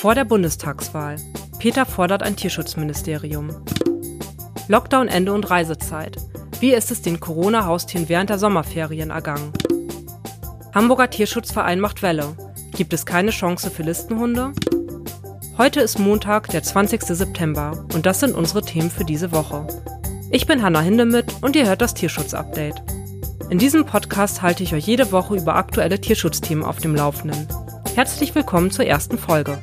Vor der Bundestagswahl. Peter fordert ein Tierschutzministerium. Lockdown-Ende und Reisezeit. Wie ist es den Corona-Haustieren während der Sommerferien ergangen? Hamburger Tierschutzverein macht Welle. Gibt es keine Chance für Listenhunde? Heute ist Montag, der 20. September und das sind unsere Themen für diese Woche. Ich bin Hanna Hindemith und ihr hört das Tierschutz-Update. In diesem Podcast halte ich euch jede Woche über aktuelle Tierschutzthemen auf dem Laufenden. Herzlich willkommen zur ersten Folge.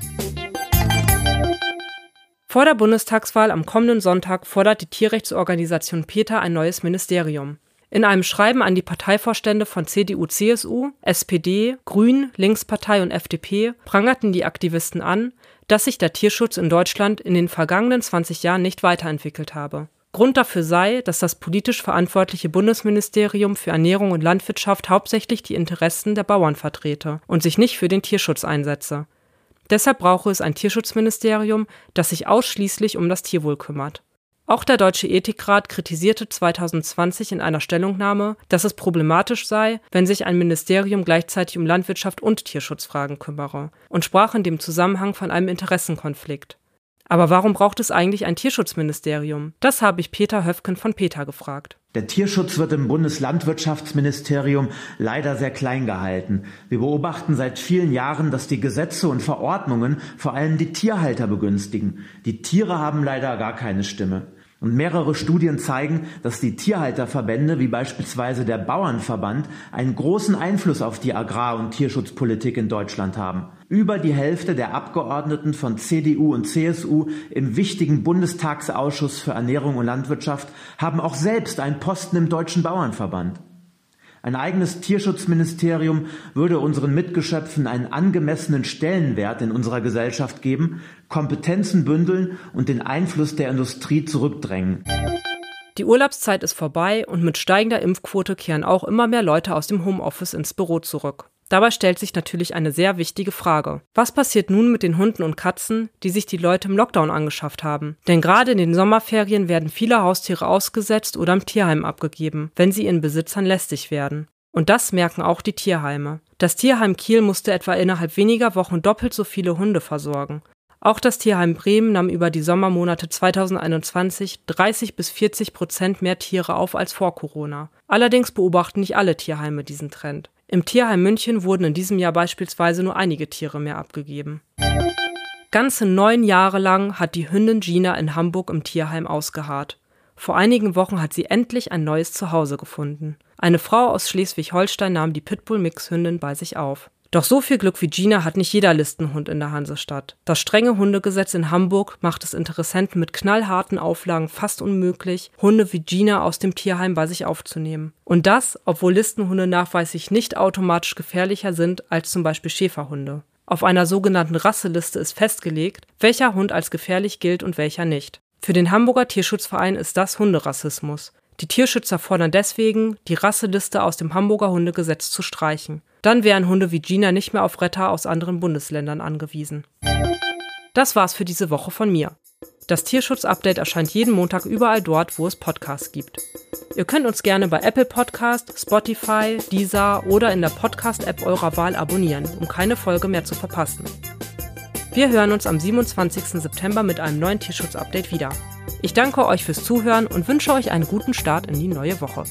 Vor der Bundestagswahl am kommenden Sonntag fordert die Tierrechtsorganisation PETA ein neues Ministerium. In einem Schreiben an die Parteivorstände von CDU, CSU, SPD, Grün, Linkspartei und FDP prangerten die Aktivisten an, dass sich der Tierschutz in Deutschland in den vergangenen 20 Jahren nicht weiterentwickelt habe. Grund dafür sei, dass das politisch verantwortliche Bundesministerium für Ernährung und Landwirtschaft hauptsächlich die Interessen der Bauern vertrete und sich nicht für den Tierschutz einsetze. Deshalb brauche es ein Tierschutzministerium, das sich ausschließlich um das Tierwohl kümmert. Auch der Deutsche Ethikrat kritisierte 2020 in einer Stellungnahme, dass es problematisch sei, wenn sich ein Ministerium gleichzeitig um Landwirtschaft und Tierschutzfragen kümmere und sprach in dem Zusammenhang von einem Interessenkonflikt. Aber warum braucht es eigentlich ein Tierschutzministerium? Das habe ich Peter Höfken von Peter gefragt. Der Tierschutz wird im Bundeslandwirtschaftsministerium leider sehr klein gehalten. Wir beobachten seit vielen Jahren, dass die Gesetze und Verordnungen vor allem die Tierhalter begünstigen. Die Tiere haben leider gar keine Stimme. Und mehrere Studien zeigen, dass die Tierhalterverbände, wie beispielsweise der Bauernverband, einen großen Einfluss auf die Agrar- und Tierschutzpolitik in Deutschland haben. Über die Hälfte der Abgeordneten von CDU und CSU im wichtigen Bundestagsausschuss für Ernährung und Landwirtschaft haben auch selbst einen Posten im Deutschen Bauernverband. Ein eigenes Tierschutzministerium würde unseren Mitgeschöpfen einen angemessenen Stellenwert in unserer Gesellschaft geben, Kompetenzen bündeln und den Einfluss der Industrie zurückdrängen. Die Urlaubszeit ist vorbei und mit steigender Impfquote kehren auch immer mehr Leute aus dem Homeoffice ins Büro zurück. Dabei stellt sich natürlich eine sehr wichtige Frage. Was passiert nun mit den Hunden und Katzen, die sich die Leute im Lockdown angeschafft haben? Denn gerade in den Sommerferien werden viele Haustiere ausgesetzt oder im Tierheim abgegeben, wenn sie ihren Besitzern lästig werden. Und das merken auch die Tierheime. Das Tierheim Kiel musste etwa innerhalb weniger Wochen doppelt so viele Hunde versorgen. Auch das Tierheim Bremen nahm über die Sommermonate 2021 30 bis 40 Prozent mehr Tiere auf als vor Corona. Allerdings beobachten nicht alle Tierheime diesen Trend. Im Tierheim München wurden in diesem Jahr beispielsweise nur einige Tiere mehr abgegeben. Ganze neun Jahre lang hat die Hündin Gina in Hamburg im Tierheim ausgeharrt. Vor einigen Wochen hat sie endlich ein neues Zuhause gefunden. Eine Frau aus Schleswig-Holstein nahm die Pitbull-Mix-Hündin bei sich auf. Doch so viel Glück wie Gina hat nicht jeder Listenhund in der Hansestadt. Das strenge Hundegesetz in Hamburg macht es Interessenten mit knallharten Auflagen fast unmöglich, Hunde wie Gina aus dem Tierheim bei sich aufzunehmen. Und das, obwohl Listenhunde nachweislich nicht automatisch gefährlicher sind als zum Beispiel Schäferhunde. Auf einer sogenannten Rasseliste ist festgelegt, welcher Hund als gefährlich gilt und welcher nicht. Für den Hamburger Tierschutzverein ist das Hunderassismus. Die Tierschützer fordern deswegen, die Rasseliste aus dem Hamburger Hundegesetz zu streichen. Dann wären Hunde wie Gina nicht mehr auf Retter aus anderen Bundesländern angewiesen. Das war's für diese Woche von mir. Das Tierschutz-Update erscheint jeden Montag überall dort, wo es Podcasts gibt. Ihr könnt uns gerne bei Apple Podcast, Spotify, Deezer oder in der Podcast-App eurer Wahl abonnieren, um keine Folge mehr zu verpassen. Wir hören uns am 27. September mit einem neuen Tierschutz-Update wieder. Ich danke euch fürs Zuhören und wünsche euch einen guten Start in die neue Woche.